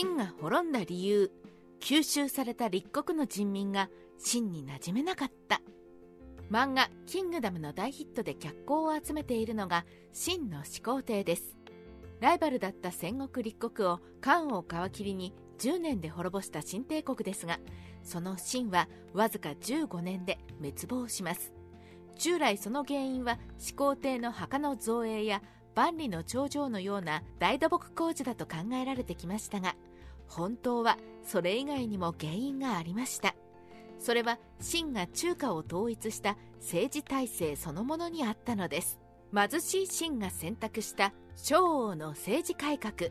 秦が滅んだ理由吸収された立国の人民が秦に馴染めなかった。漫画「キングダム」の大ヒットで脚光を集めているのが秦の始皇帝です。ライバルだった戦国立国を漢を皮切りに10年で滅ぼした新帝国ですがその秦はわずか15年で滅亡します。従来その原因は始皇帝の墓の造営や万里の長城のような大土木工事だと考えられてきましたが本当はそれ以外にも原因がありました。それは秦が中華を統一した政治体制そのものにあったのです。貧しい秦が選択した昭王の政治改革。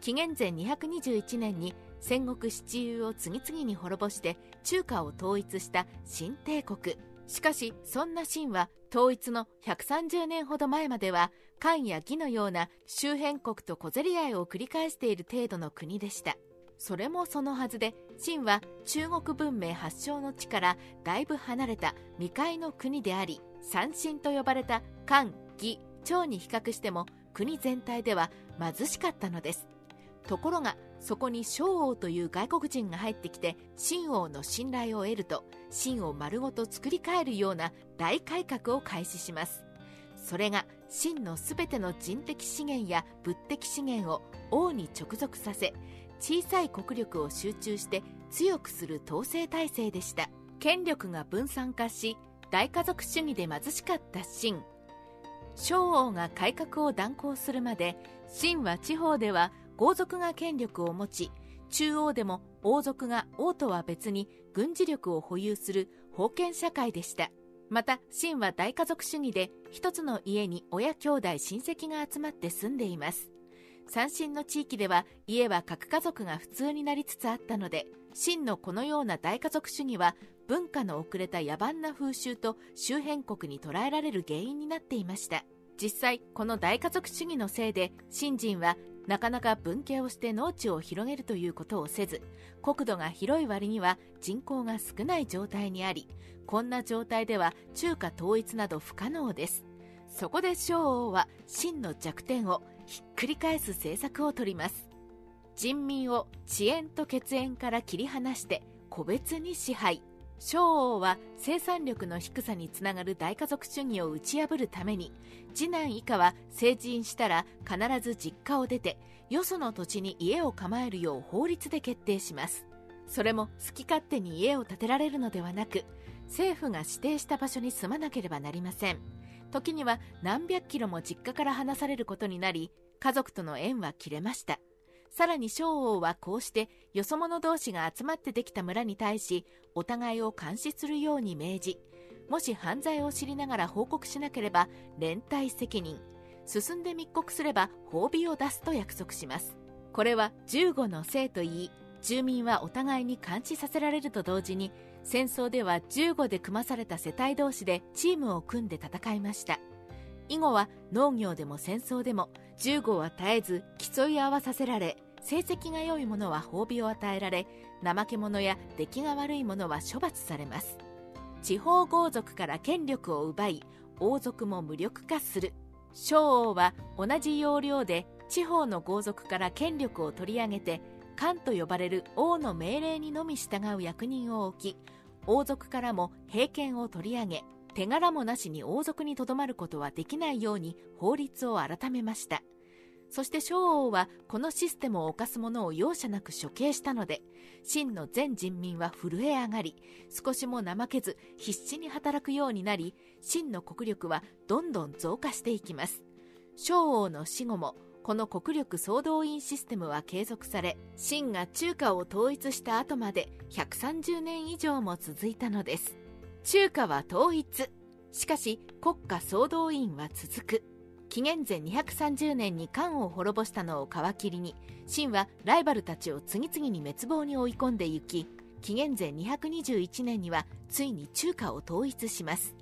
紀元前221年に戦国七雄を次々に滅ぼして中華を統一した新帝国。しかしそんな秦は統一の130年ほど前までは漢や義のような周辺国と小競り合いを繰り返している程度の国でした。それもそのはずで秦は中国文明発祥の地からだいぶ離れた未開の国であり三秦と呼ばれた漢義趙に比較しても国全体では貧しかったのです。ところがそこに昭王という外国人が入ってきて秦王の信頼を得ると秦を丸ごと作り変えるような大改革を開始します。それが秦のすべての人的資源や物的資源を王に直属させ小さい国力を集中して強くする統制体制でした。権力が分散化し大家族主義で貧しかった秦。昭王が改革を断行するまで秦は地方では豪族が権力を持ち中央でも王族が王とは別に軍事力を保有する封建社会でした。また秦は大家族主義で一つの家に親兄弟親戚が集まって住んでいます。三秦の地域では家は核家族が普通になりつつあったので秦のこのような大家族主義は文化の遅れた野蛮な風習と周辺国に捉えられる原因になっていました。実際この大家族主義のせいで新人はなかなか分家をして農地を広げるということをせず国土が広い割には人口が少ない状態にありこんな状態では中華統一など不可能です。そこで昭王は秦の弱点をひっくり返す政策をとります。人民を遅延と血縁から切り離して個別に支配。昭王は生産力の低さにつながる大家族主義を打ち破るために次男以下は成人したら必ず実家を出てよその土地に家を構えるよう法律で決定します。それも好き勝手に家を建てられるのではなく政府が指定した場所に住まなければなりません。時には何百キロも実家から離されることになり家族との縁は切れました。さらに昭王はこうしてよそ者同士が集まってできた村に対しお互いを監視するように命じもし犯罪を知りながら報告しなければ連帯責任進んで密告すれば褒美を出すと約束します。これは15の姓といい住民はお互いに監視させられると同時に戦争では15で組まされた世帯同士でチームを組んで戦いました。以後は農業でも戦争でも15は絶えず競い合わさせられ成績が良い者は褒美を与えられ怠け者や出来が悪い者は処罰されます。地方豪族から権力を奪い王族も無力化する。昭王は同じ要領で地方の豪族から権力を取り上げて官と呼ばれる王の命令にのみ従う役人を置き王族からも平権を取り上げ手柄もなしに王族にとどまることはできないように法律を改めました。そして昭王はこのシステムを犯す者を容赦なく処刑したので真の全人民は震え上がり少しも怠けず必死に働くようになり真の国力はどんどん増加していきます。昭王の死後もこの国力総動員システムは継続され秦が中華を統一した後まで130年以上も続いたのです。中華は統一。しかし国家総動員は続く。紀元前230年に漢を滅ぼしたのを皮切りに秦はライバルたちを次々に滅亡に追い込んでいき紀元前221年にはついに中華を統一します。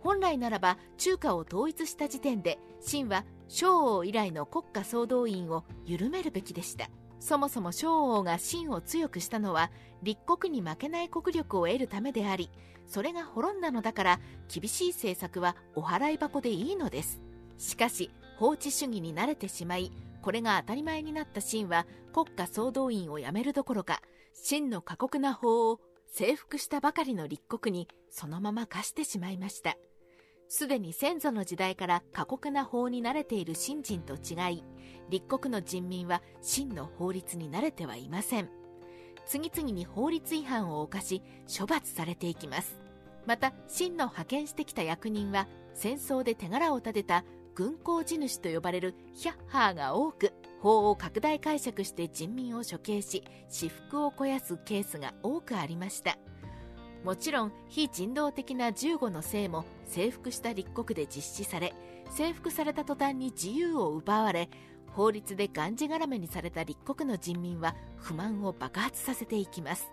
本来ならば中華を統一した時点で秦は昭王以来の国家総動員を緩めるべきでした。そもそも昭王が秦を強くしたのは立国に負けない国力を得るためでありそれが滅んだのだから厳しい政策はお払い箱でいいのです。しかし法治主義に慣れてしまいこれが当たり前になった秦は国家総動員をやめるどころか秦の過酷な法を征服したばかりの立国にそのまま課してしまいました。すでに先祖の時代から過酷な法に慣れている新人と違い立国の人民は秦の法律に慣れてはいません。次々に法律違反を犯し処罰されていきます。また秦の派遣してきた役人は戦争で手柄を立てた軍功地主と呼ばれるヒャッハーが多く法を拡大解釈して人民を処刑し私腹を肥やすケースが多くありました。もちろん非人道的な15の姓も征服した立国で実施され征服された途端に自由を奪われ法律でがんじがらめにされた立国の人民は不満を爆発させていきます。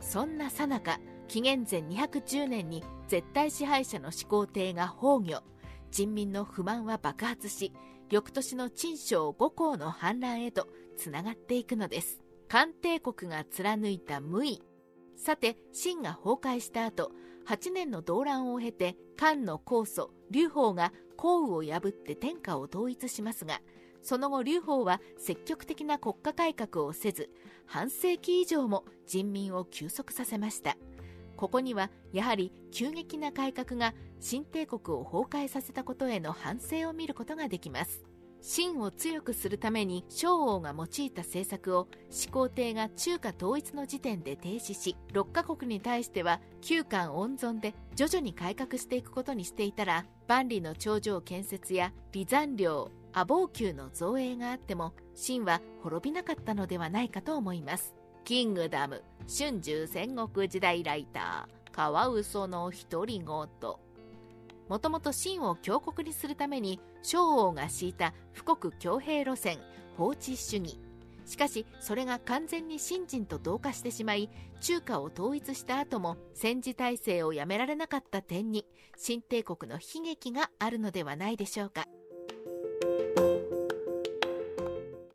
そんなさなか紀元前210年に絶対支配者の始皇帝が崩御。人民の不満は爆発し翌年の陳章五皇の反乱へとつながっていくのです。漢帝国が貫いた無為さて秦が崩壊した後8年の動乱を経て漢の高祖劉邦が項羽を破って天下を統一しますがその後劉邦は積極的な国家改革をせず半世紀以上も人民を休息させました。ここにはやはり急激な改革が新帝国を崩壊させたことへの反省を見ることができます。秦を強くするために昭王が用いた政策を始皇帝が中華統一の時点で停止し6カ国に対しては旧漢温存で徐々に改革していくことにしていたら万里の長城建設や離山領阿房宮の造営があっても秦は滅びなかったのではないかと思います。キングダム春秋戦国時代ライターカワウソの独り言。もともと秦を強国にするために昭王が敷いた富国強兵路線法治主義。しかしそれが完全に信心と同化してしまい中華を統一した後も戦時体制をやめられなかった点に新帝国の悲劇があるのではないでしょうか。